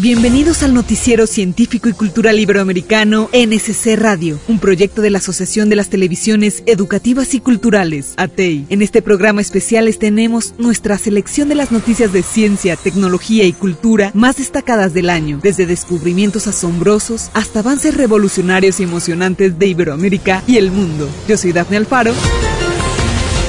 Bienvenidos al noticiero científico y cultural iberoamericano NSC Radio, un proyecto de la Asociación de las Televisiones Educativas y Culturales, ATEI. En este programa especial les tenemos nuestra selección de las noticias de ciencia, tecnología y cultura más destacadas del año, desde descubrimientos asombrosos hasta avances revolucionarios y emocionantes de Iberoamérica y el mundo. Yo soy Daphne Alfaro.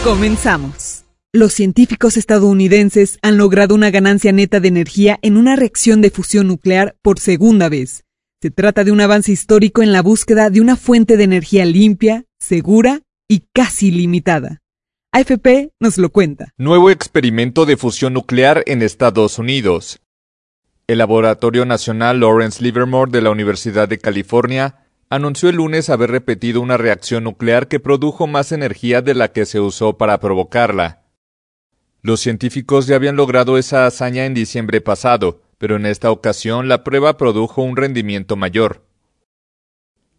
Comenzamos. Los científicos estadounidenses han logrado una ganancia neta de energía en una reacción de fusión nuclear por segunda vez. Se trata de un avance histórico en la búsqueda de una fuente de energía limpia, segura y casi limitada. AFP nos lo cuenta. Nuevo experimento de fusión nuclear en Estados Unidos. El Laboratorio Nacional Lawrence Livermore de la Universidad de California anunció el lunes haber repetido una reacción nuclear que produjo más energía de la que se usó para provocarla. Los científicos ya habían logrado esa hazaña en diciembre pasado, pero en esta ocasión la prueba produjo un rendimiento mayor.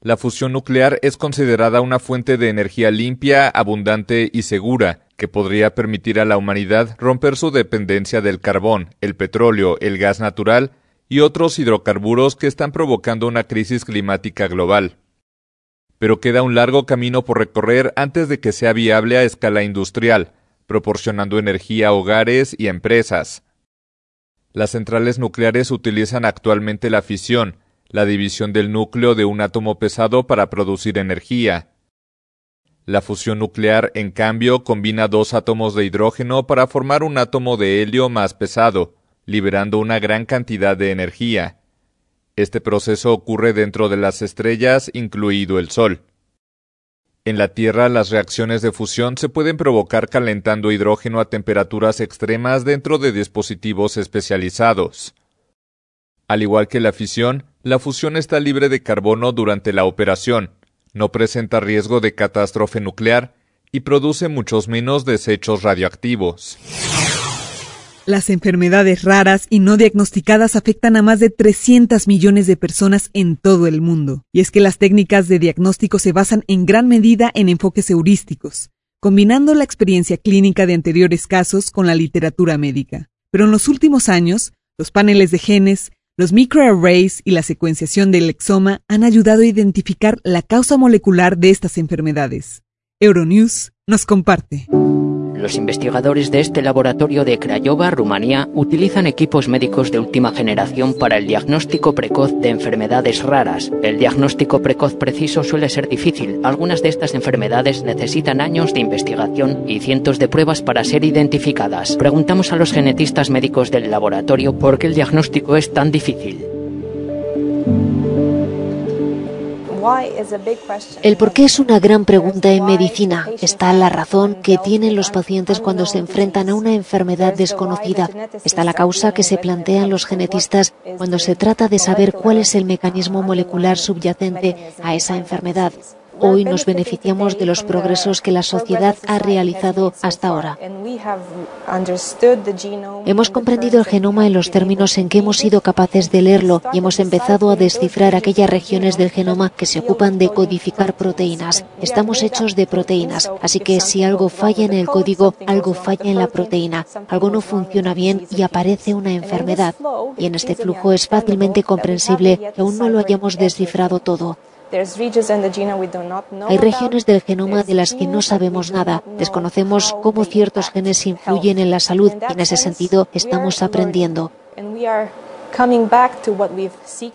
La fusión nuclear es considerada una fuente de energía limpia, abundante y segura, que podría permitir a la humanidad romper su dependencia del carbón, el petróleo, el gas natural y otros hidrocarburos que están provocando una crisis climática global. Pero queda un largo camino por recorrer antes de que sea viable a escala industrial, proporcionando energía a hogares y empresas. Las centrales nucleares utilizan actualmente la fisión, la división del núcleo de un átomo pesado para producir energía. La fusión nuclear, en cambio, combina dos átomos de hidrógeno para formar un átomo de helio más pesado, liberando una gran cantidad de energía. Este proceso ocurre dentro de las estrellas, incluido el Sol. En la Tierra las reacciones de fusión se pueden provocar calentando hidrógeno a temperaturas extremas dentro de dispositivos especializados. Al igual que la fisión, la fusión está libre de carbono durante la operación, no presenta riesgo de catástrofe nuclear y produce muchos menos desechos radioactivos. Las enfermedades raras y no diagnosticadas afectan a más de 300 millones de personas en todo el mundo. Y es que las técnicas de diagnóstico se basan en gran medida en enfoques heurísticos, combinando la experiencia clínica de anteriores casos con la literatura médica. Pero en los últimos años, los paneles de genes, los microarrays y la secuenciación del exoma han ayudado a identificar la causa molecular de estas enfermedades. Euronews nos comparte. Los investigadores de este laboratorio de Craiova, Rumanía, utilizan equipos médicos de última generación para el diagnóstico precoz de enfermedades raras. El diagnóstico precoz preciso suele ser difícil. Algunas de estas enfermedades necesitan años de investigación y cientos de pruebas para ser identificadas. Preguntamos a los genetistas médicos del laboratorio por qué el diagnóstico es tan difícil. El por qué es una gran pregunta en medicina. Está la razón que tienen los pacientes cuando se enfrentan a una enfermedad desconocida. Está la causa que se plantean los genetistas cuando se trata de saber cuál es el mecanismo molecular subyacente a esa enfermedad. Hoy nos beneficiamos de los progresos que la sociedad ha realizado hasta ahora. Hemos comprendido el genoma en los términos en que hemos sido capaces de leerlo y hemos empezado a descifrar aquellas regiones del genoma que se ocupan de codificar proteínas. Estamos hechos de proteínas, así que si algo falla en el código, algo falla en la proteína, algo no funciona bien y aparece una enfermedad. Y en este flujo es fácilmente comprensible que aún no lo hayamos descifrado todo. Hay regiones del genoma de las que no sabemos nada. Desconocemos cómo ciertos genes influyen en la salud y en ese sentido estamos aprendiendo.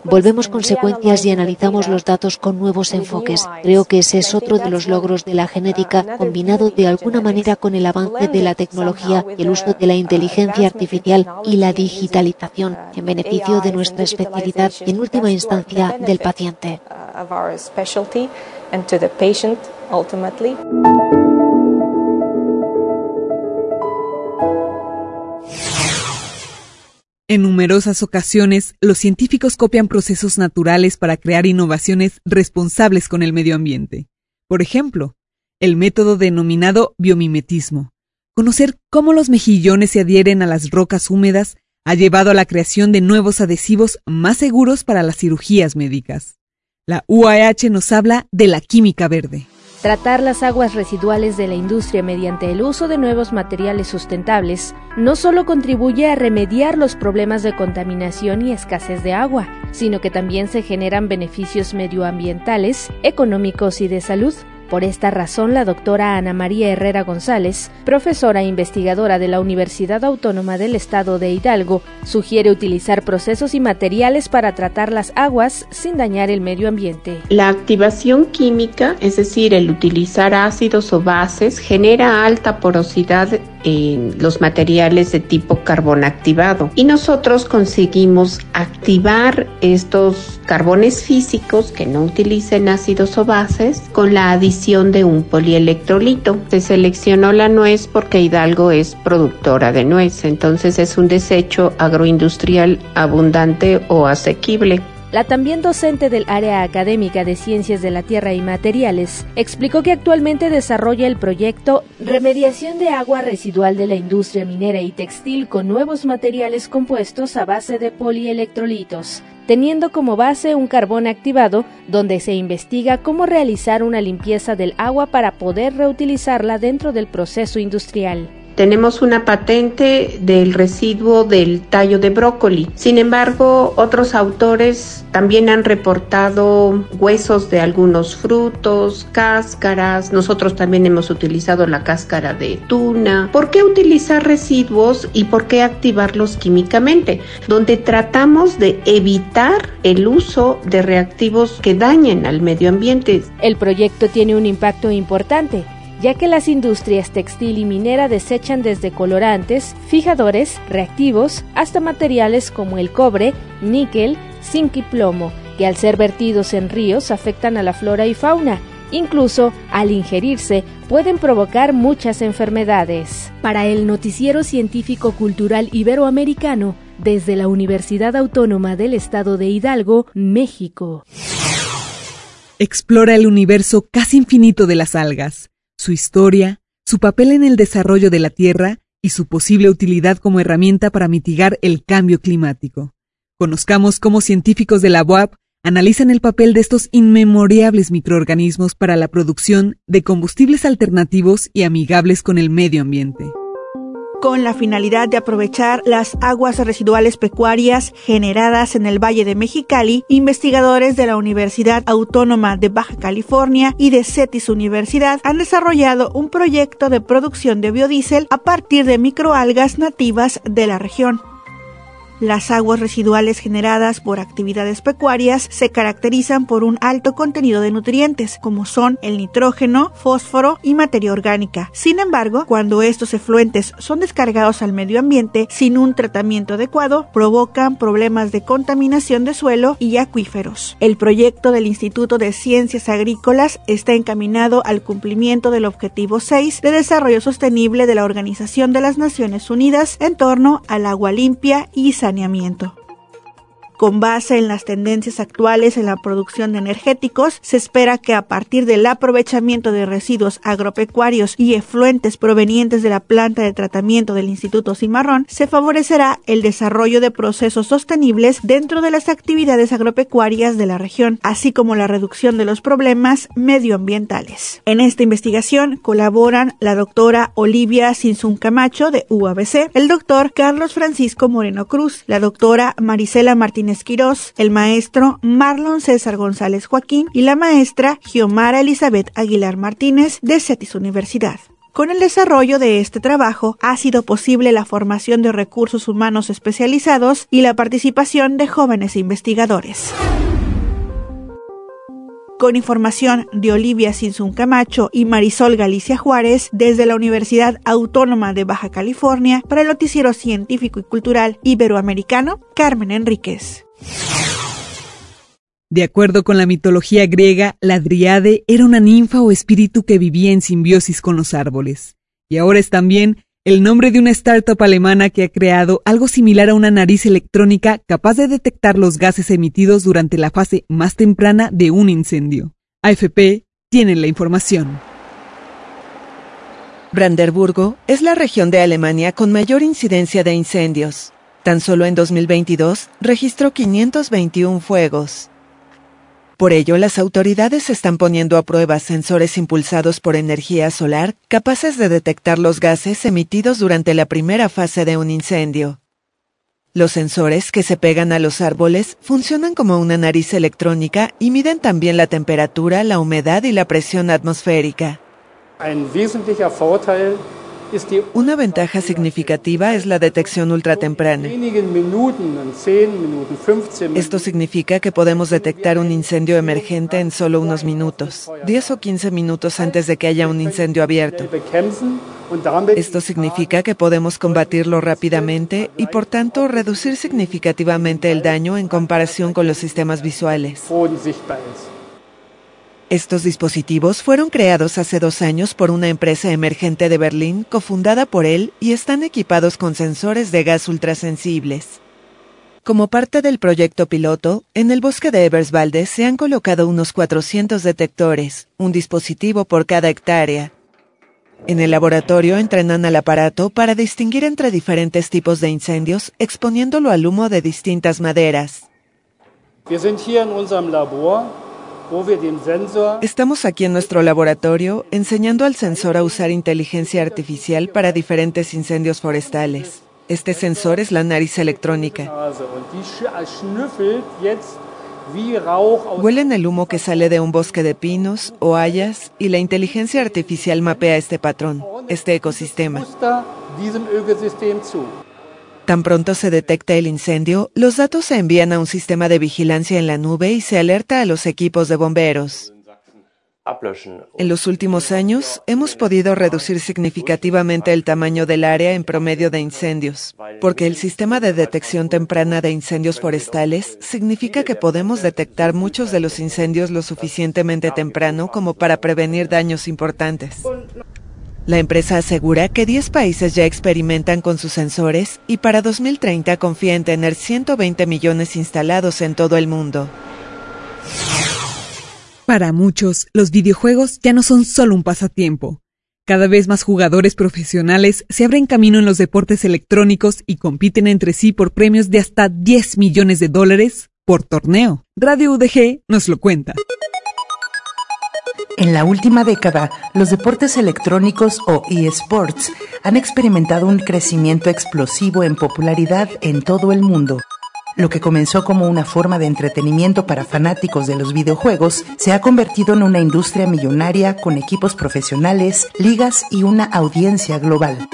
Volvemos con secuencias y analizamos los datos con nuevos enfoques. Creo que ese es otro de los logros de la genética, combinado de alguna manera con el avance de la tecnología el uso de la inteligencia artificial y la digitalización en beneficio de nuestra especialidad y en última instancia del paciente. En numerosas ocasiones, los científicos copian procesos naturales para crear innovaciones responsables con el medio ambiente. Por ejemplo, el método denominado biomimetismo. Conocer cómo los mejillones se adhieren a las rocas húmedas ha llevado a la creación de nuevos adhesivos más seguros para las cirugías médicas. La UAH nos habla de la química verde. Tratar las aguas residuales de la industria mediante el uso de nuevos materiales sustentables no solo contribuye a remediar los problemas de contaminación y escasez de agua, sino que también se generan beneficios medioambientales, económicos y de salud. Por esta razón, la doctora Ana María Herrera González, profesora e investigadora de la Universidad Autónoma del Estado de Hidalgo, sugiere utilizar procesos y materiales para tratar las aguas sin dañar el medio ambiente. La activación química, es decir, el utilizar ácidos o bases, genera alta porosidad en los materiales de tipo carbón activado y nosotros conseguimos activar estos carbones físicos que no utilicen ácidos o bases con la adición de un polielectrolito. Se seleccionó la nuez porque Hidalgo es productora de nuez, entonces es un desecho agroindustrial abundante o asequible. La también docente del área académica de Ciencias de la Tierra y Materiales explicó que actualmente desarrolla el proyecto Remediación de agua residual de la industria minera y textil con nuevos materiales compuestos a base de polielectrolitos, teniendo como base un carbón activado donde se investiga cómo realizar una limpieza del agua para poder reutilizarla dentro del proceso industrial. Tenemos una patente del residuo del tallo de brócoli. Sin embargo, otros autores también han reportado huesos de algunos frutos, cáscaras. Nosotros también hemos utilizado la cáscara de tuna. ¿Por qué utilizar residuos y por qué activarlos químicamente? Donde tratamos de evitar el uso de reactivos que dañen al medio ambiente. El proyecto tiene un impacto importante ya que las industrias textil y minera desechan desde colorantes, fijadores, reactivos, hasta materiales como el cobre, níquel, zinc y plomo, que al ser vertidos en ríos afectan a la flora y fauna. Incluso, al ingerirse, pueden provocar muchas enfermedades. Para el Noticiero Científico Cultural Iberoamericano, desde la Universidad Autónoma del Estado de Hidalgo, México. Explora el universo casi infinito de las algas su historia, su papel en el desarrollo de la Tierra y su posible utilidad como herramienta para mitigar el cambio climático. Conozcamos cómo científicos de la UAP analizan el papel de estos inmemorables microorganismos para la producción de combustibles alternativos y amigables con el medio ambiente con la finalidad de aprovechar las aguas residuales pecuarias generadas en el Valle de Mexicali, investigadores de la Universidad Autónoma de Baja California y de CETIS Universidad han desarrollado un proyecto de producción de biodiesel a partir de microalgas nativas de la región. Las aguas residuales generadas por actividades pecuarias se caracterizan por un alto contenido de nutrientes, como son el nitrógeno, fósforo y materia orgánica. Sin embargo, cuando estos efluentes son descargados al medio ambiente sin un tratamiento adecuado, provocan problemas de contaminación de suelo y acuíferos. El proyecto del Instituto de Ciencias Agrícolas está encaminado al cumplimiento del objetivo 6 de desarrollo sostenible de la Organización de las Naciones Unidas en torno al agua limpia y saneamiento. Con base en las tendencias actuales en la producción de energéticos, se espera que a partir del aprovechamiento de residuos agropecuarios y efluentes provenientes de la planta de tratamiento del Instituto Cimarrón, se favorecerá el desarrollo de procesos sostenibles dentro de las actividades agropecuarias de la región, así como la reducción de los problemas medioambientales. En esta investigación colaboran la doctora Olivia Sinsun Camacho de UABC, el doctor Carlos Francisco Moreno Cruz, la doctora Marisela Martínez Esquirós, el maestro Marlon César González Joaquín y la maestra Giomara Elizabeth Aguilar Martínez de CETIS Universidad. Con el desarrollo de este trabajo ha sido posible la formación de recursos humanos especializados y la participación de jóvenes investigadores. Con información de Olivia Sinsun Camacho y Marisol Galicia Juárez desde la Universidad Autónoma de Baja California para el Noticiero Científico y Cultural Iberoamericano, Carmen Enríquez. De acuerdo con la mitología griega, la Driade era una ninfa o espíritu que vivía en simbiosis con los árboles. Y ahora es también el nombre de una startup alemana que ha creado algo similar a una nariz electrónica capaz de detectar los gases emitidos durante la fase más temprana de un incendio. AFP tiene la información. Brandenburgo es la región de Alemania con mayor incidencia de incendios. Tan solo en 2022 registró 521 fuegos. Por ello, las autoridades están poniendo a prueba sensores impulsados por energía solar capaces de detectar los gases emitidos durante la primera fase de un incendio. Los sensores que se pegan a los árboles funcionan como una nariz electrónica y miden también la temperatura, la humedad y la presión atmosférica. Una ventaja significativa es la detección ultratemprana. Esto significa que podemos detectar un incendio emergente en solo unos minutos, 10 o 15 minutos antes de que haya un incendio abierto. Esto significa que podemos combatirlo rápidamente y por tanto reducir significativamente el daño en comparación con los sistemas visuales. Estos dispositivos fueron creados hace dos años por una empresa emergente de Berlín cofundada por él y están equipados con sensores de gas ultrasensibles. Como parte del proyecto piloto, en el bosque de Eberswalde se han colocado unos 400 detectores, un dispositivo por cada hectárea. En el laboratorio entrenan al aparato para distinguir entre diferentes tipos de incendios, exponiéndolo al humo de distintas maderas. Estamos aquí en nuestro laboratorio enseñando al sensor a usar inteligencia artificial para diferentes incendios forestales. Este sensor es la nariz electrónica. Huelen el humo que sale de un bosque de pinos o hayas y la inteligencia artificial mapea este patrón, este ecosistema. Tan pronto se detecta el incendio, los datos se envían a un sistema de vigilancia en la nube y se alerta a los equipos de bomberos. En los últimos años, hemos podido reducir significativamente el tamaño del área en promedio de incendios, porque el sistema de detección temprana de incendios forestales significa que podemos detectar muchos de los incendios lo suficientemente temprano como para prevenir daños importantes. La empresa asegura que 10 países ya experimentan con sus sensores y para 2030 confía en tener 120 millones instalados en todo el mundo. Para muchos, los videojuegos ya no son solo un pasatiempo. Cada vez más jugadores profesionales se abren camino en los deportes electrónicos y compiten entre sí por premios de hasta 10 millones de dólares por torneo. Radio UDG nos lo cuenta. En la última década, los deportes electrónicos o eSports han experimentado un crecimiento explosivo en popularidad en todo el mundo. Lo que comenzó como una forma de entretenimiento para fanáticos de los videojuegos se ha convertido en una industria millonaria con equipos profesionales, ligas y una audiencia global.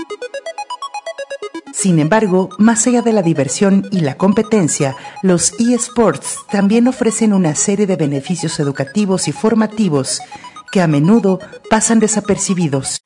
Sin embargo, más allá de la diversión y la competencia, los eSports también ofrecen una serie de beneficios educativos y formativos que a menudo pasan desapercibidos.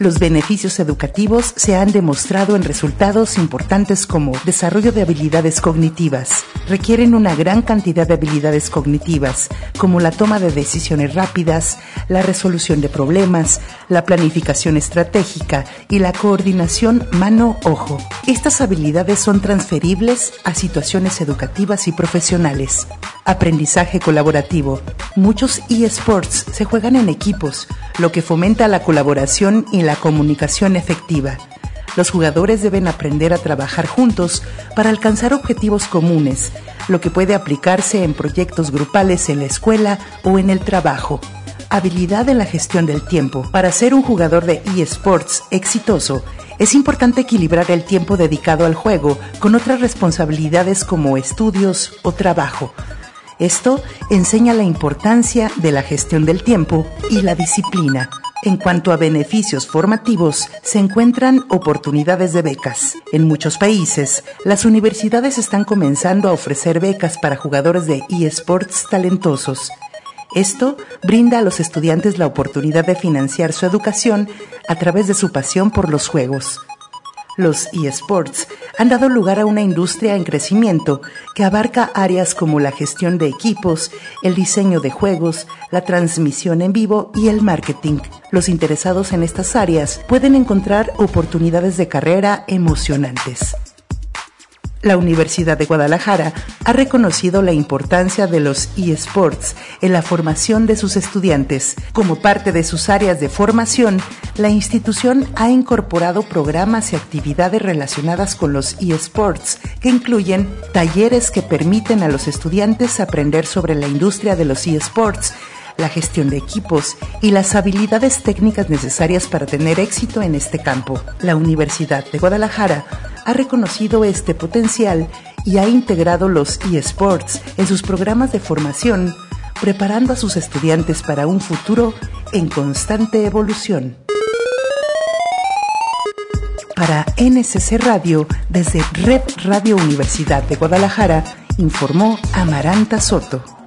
Los beneficios educativos se han demostrado en resultados importantes como desarrollo de habilidades cognitivas. Requieren una gran cantidad de habilidades cognitivas, como la toma de decisiones rápidas, la resolución de problemas, la planificación estratégica y la coordinación mano-ojo. Estas habilidades son transferibles a situaciones educativas y profesionales. Aprendizaje colaborativo. Muchos eSports se juegan en equipos, lo que fomenta la colaboración y la comunicación efectiva. Los jugadores deben aprender a trabajar juntos para alcanzar objetivos comunes, lo que puede aplicarse en proyectos grupales en la escuela o en el trabajo. Habilidad en la gestión del tiempo. Para ser un jugador de eSports exitoso, es importante equilibrar el tiempo dedicado al juego con otras responsabilidades como estudios o trabajo. Esto enseña la importancia de la gestión del tiempo y la disciplina. En cuanto a beneficios formativos, se encuentran oportunidades de becas. En muchos países, las universidades están comenzando a ofrecer becas para jugadores de eSports talentosos. Esto brinda a los estudiantes la oportunidad de financiar su educación a través de su pasión por los juegos. Los eSports han dado lugar a una industria en crecimiento que abarca áreas como la gestión de equipos, el diseño de juegos, la transmisión en vivo y el marketing. Los interesados en estas áreas pueden encontrar oportunidades de carrera emocionantes. La Universidad de Guadalajara ha reconocido la importancia de los eSports en la formación de sus estudiantes. Como parte de sus áreas de formación, la institución ha incorporado programas y actividades relacionadas con los eSports, que incluyen talleres que permiten a los estudiantes aprender sobre la industria de los eSports, la gestión de equipos y las habilidades técnicas necesarias para tener éxito en este campo. La Universidad de Guadalajara ha reconocido este potencial y ha integrado los eSports en sus programas de formación, preparando a sus estudiantes para un futuro en constante evolución. Para NSC Radio, desde Red Radio Universidad de Guadalajara, informó Amaranta Soto.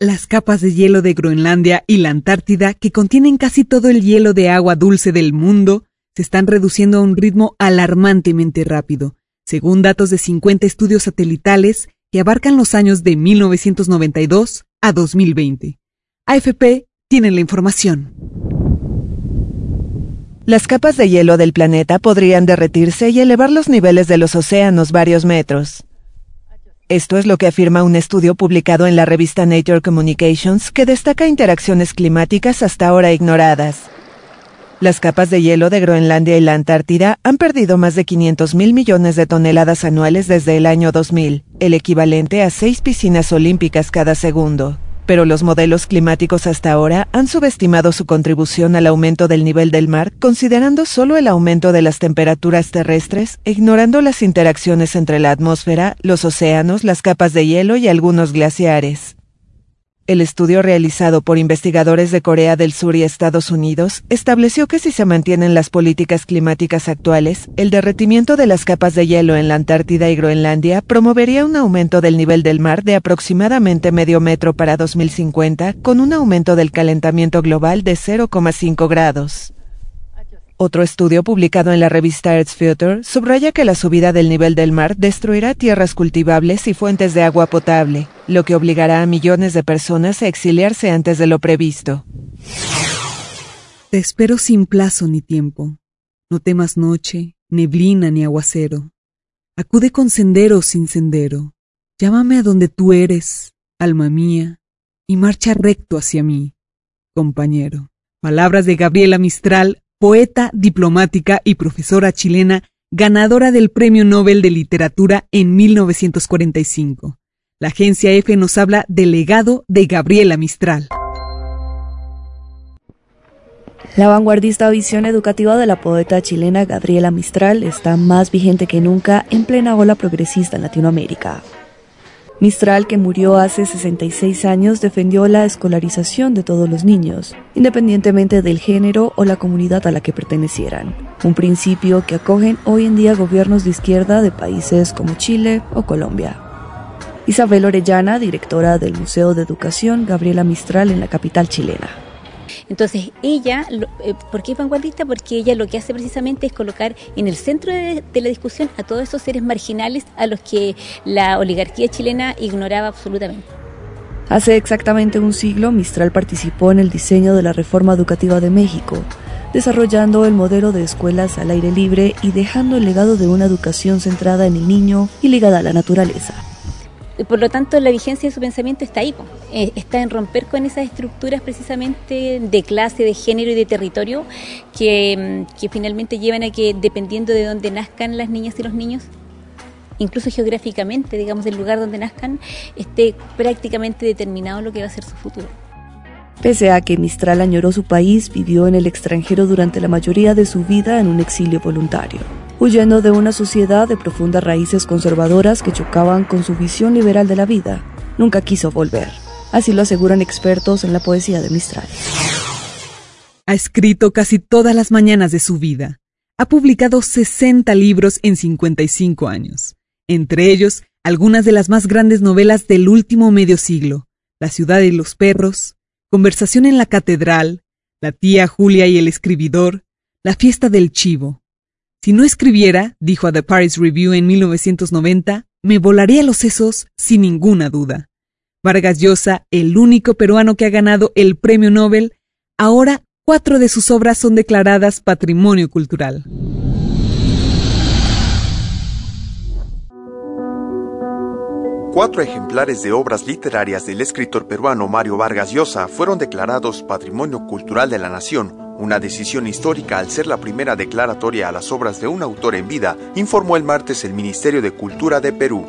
Las capas de hielo de Groenlandia y la Antártida, que contienen casi todo el hielo de agua dulce del mundo, se están reduciendo a un ritmo alarmantemente rápido, según datos de 50 estudios satelitales que abarcan los años de 1992 a 2020. AFP tiene la información. Las capas de hielo del planeta podrían derretirse y elevar los niveles de los océanos varios metros. Esto es lo que afirma un estudio publicado en la revista Nature Communications que destaca interacciones climáticas hasta ahora ignoradas. Las capas de hielo de Groenlandia y la Antártida han perdido más de 500 mil millones de toneladas anuales desde el año 2000, el equivalente a seis piscinas olímpicas cada segundo pero los modelos climáticos hasta ahora han subestimado su contribución al aumento del nivel del mar, considerando solo el aumento de las temperaturas terrestres, ignorando las interacciones entre la atmósfera, los océanos, las capas de hielo y algunos glaciares. El estudio realizado por investigadores de Corea del Sur y Estados Unidos estableció que si se mantienen las políticas climáticas actuales, el derretimiento de las capas de hielo en la Antártida y Groenlandia promovería un aumento del nivel del mar de aproximadamente medio metro para 2050, con un aumento del calentamiento global de 0,5 grados. Otro estudio publicado en la revista Earth Future subraya que la subida del nivel del mar destruirá tierras cultivables y fuentes de agua potable, lo que obligará a millones de personas a exiliarse antes de lo previsto. Te espero sin plazo ni tiempo. No temas noche, neblina ni aguacero. Acude con sendero sin sendero. Llámame a donde tú eres, alma mía, y marcha recto hacia mí, compañero. Palabras de Gabriela Mistral, poeta, diplomática y profesora chilena, ganadora del Premio Nobel de Literatura en 1945. La agencia EFE nos habla del legado de Gabriela Mistral. La vanguardista visión educativa de la poeta chilena Gabriela Mistral está más vigente que nunca en plena ola progresista en Latinoamérica. Mistral, que murió hace 66 años, defendió la escolarización de todos los niños, independientemente del género o la comunidad a la que pertenecieran, un principio que acogen hoy en día gobiernos de izquierda de países como Chile o Colombia. Isabel Orellana, directora del Museo de Educación Gabriela Mistral en la capital chilena. Entonces, ella, eh, ¿por qué es vanguardista? Porque ella lo que hace precisamente es colocar en el centro de, la discusión a todos esos seres marginales a los que la oligarquía chilena ignoraba absolutamente. Hace exactamente un siglo, Mistral participó en el diseño de la reforma educativa de México, desarrollando el modelo de escuelas al aire libre y dejando el legado de una educación centrada en el niño y ligada a la naturaleza por lo tanto la vigencia de su pensamiento está ahí, eh, está en romper con esas estructuras precisamente de clase, de género y de territorio que, mm, que finalmente llevan a que dependiendo de dónde nazcan las niñas y los niños, incluso geográficamente, digamos, del lugar donde nazcan, esté prácticamente determinado lo que va a ser su futuro. Pese a que Mistral añoró su país, vivió en el extranjero durante la mayoría de su vida en un exilio voluntario huyendo de una sociedad de profundas raíces conservadoras que chocaban con su visión liberal de la vida. Nunca quiso volver. Así lo aseguran expertos en la poesía de Mistral. Ha escrito casi todas las mañanas de su vida. Ha publicado 60 libros en 55 años. Entre ellos, algunas de las más grandes novelas del último medio siglo. La ciudad y los perros, Conversación en la catedral, La tía Julia y el escribidor, La fiesta del chivo, si no escribiera, dijo a The Paris Review en 1990, me volaría los sesos sin ninguna duda. Vargas Llosa, el único peruano que ha ganado el premio Nobel, ahora cuatro de sus obras son declaradas patrimonio cultural. Cuatro ejemplares de obras literarias del escritor peruano Mario Vargas Llosa fueron declarados Patrimonio Cultural de la Nación una decisión histórica al ser la primera declaratoria a las obras de un autor en vida, informó el martes el Ministerio de Cultura de Perú.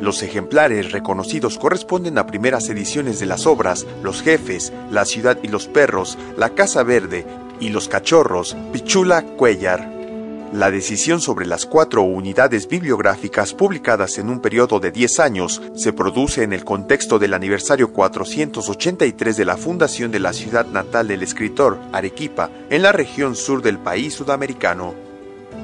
Los ejemplares reconocidos corresponden a primeras ediciones de las obras Los Jefes, La Ciudad y los Perros, La Casa Verde y Los Cachorros, Pichula Cuellar. La decisión sobre las cuatro unidades bibliográficas publicadas en un periodo de 10 años se produce en el contexto del aniversario 483 de la fundación de la ciudad natal del escritor, Arequipa, en la región sur del país sudamericano.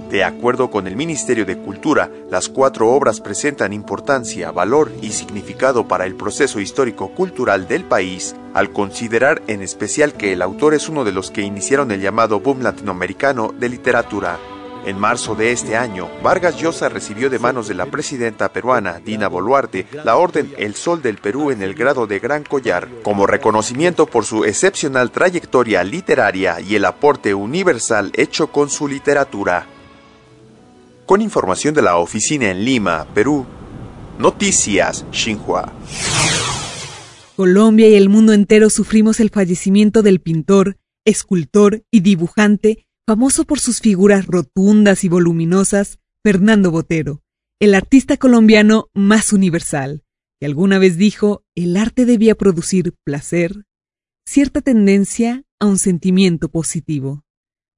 De acuerdo con el Ministerio de Cultura, las cuatro obras presentan importancia, valor y significado para el proceso histórico-cultural del país, al considerar en especial que el autor es uno de los que iniciaron el llamado boom latinoamericano de literatura. En marzo de este año, Vargas Llosa recibió de manos de la presidenta peruana Dina Boluarte la orden El Sol del Perú en el grado de Gran Collar, como reconocimiento por su excepcional trayectoria literaria y el aporte universal hecho con su literatura. Con información de la oficina en Lima, Perú, Noticias Xinhua. Colombia y el mundo entero sufrimos el fallecimiento del pintor, escultor y dibujante famoso por sus figuras rotundas y voluminosas, Fernando Botero, el artista colombiano más universal, que alguna vez dijo el arte debía producir placer, cierta tendencia a un sentimiento positivo.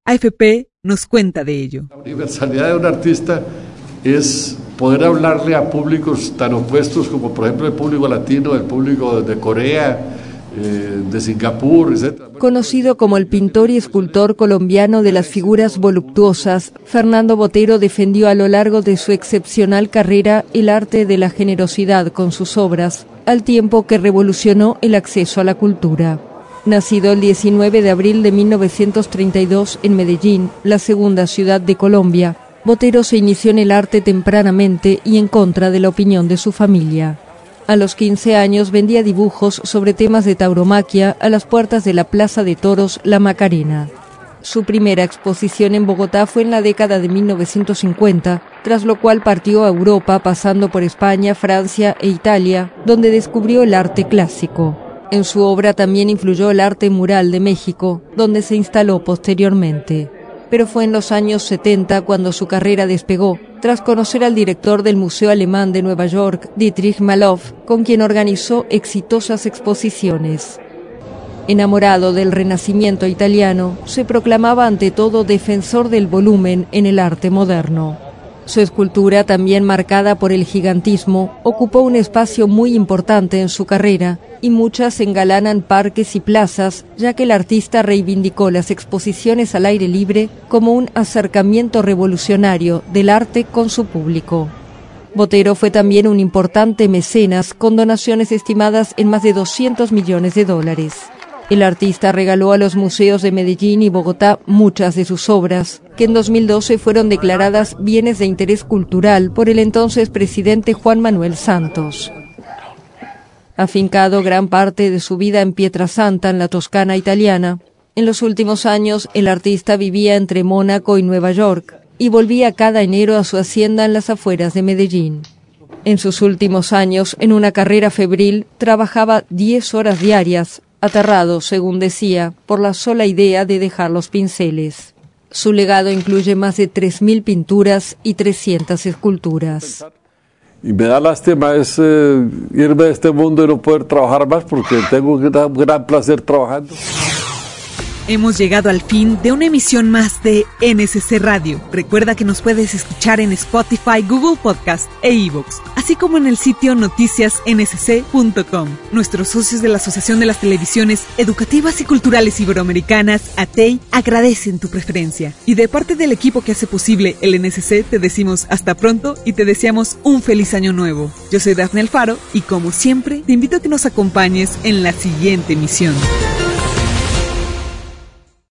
AFP nos cuenta de ello. La universalidad de un artista es poder hablarle a públicos tan opuestos como por ejemplo el público latino, el público de Corea, eh, de Singapur, etc. Conocido como el pintor y escultor colombiano de las figuras voluptuosas, Fernando Botero defendió a lo largo de su excepcional carrera el arte de la generosidad con sus obras, al tiempo que revolucionó el acceso a la cultura. Nacido el 19 de abril de 1932 en Medellín, la segunda ciudad de Colombia, Botero se inició en el arte tempranamente y en contra de la opinión de su familia. A los 15 años vendía dibujos sobre temas de tauromaquia a las puertas de la Plaza de Toros La Macarena. Su primera exposición en Bogotá fue en la década de 1950, tras lo cual partió a Europa pasando por España, Francia e Italia, donde descubrió el arte clásico. En su obra también influyó el arte mural de México, donde se instaló posteriormente. Pero fue en los años 70 cuando su carrera despegó, tras conocer al director del Museo Alemán de Nueva York, Dietrich Maloff, con quien organizó exitosas exposiciones. Enamorado del renacimiento italiano, se proclamaba ante todo defensor del volumen en el arte moderno. Su escultura, también marcada por el gigantismo, ocupó un espacio muy importante en su carrera y muchas engalanan parques y plazas, ya que el artista reivindicó las exposiciones al aire libre como un acercamiento revolucionario del arte con su público. Botero fue también un importante mecenas con donaciones estimadas en más de 200 millones de dólares. El artista regaló a los museos de Medellín y Bogotá muchas de sus obras, que en 2012 fueron declaradas bienes de interés cultural por el entonces presidente Juan Manuel Santos. Afincado gran parte de su vida en Pietrasanta, en la Toscana italiana, en los últimos años el artista vivía entre Mónaco y Nueva York y volvía cada enero a su hacienda en las afueras de Medellín. En sus últimos años, en una carrera febril, trabajaba 10 horas diarias, aterrado, según decía, por la sola idea de dejar los pinceles. Su legado incluye más de 3.000 pinturas y 300 esculturas. Y me da lástima es irme de este mundo y no poder trabajar más porque tengo un gran placer trabajando. Hemos llegado al fin de una emisión más de NSC Radio. Recuerda que nos puedes escuchar en Spotify, Google Podcast e iVoox, así como en el sitio noticiasnsc.com. Nuestros socios de la Asociación de las Televisiones Educativas y Culturales Iberoamericanas, ATEI, agradecen tu preferencia. Y de parte del equipo que hace posible el NSC, te decimos hasta pronto y te deseamos un feliz año nuevo. Yo soy Daphne Alfaro y como siempre, te invito a que nos acompañes en la siguiente emisión.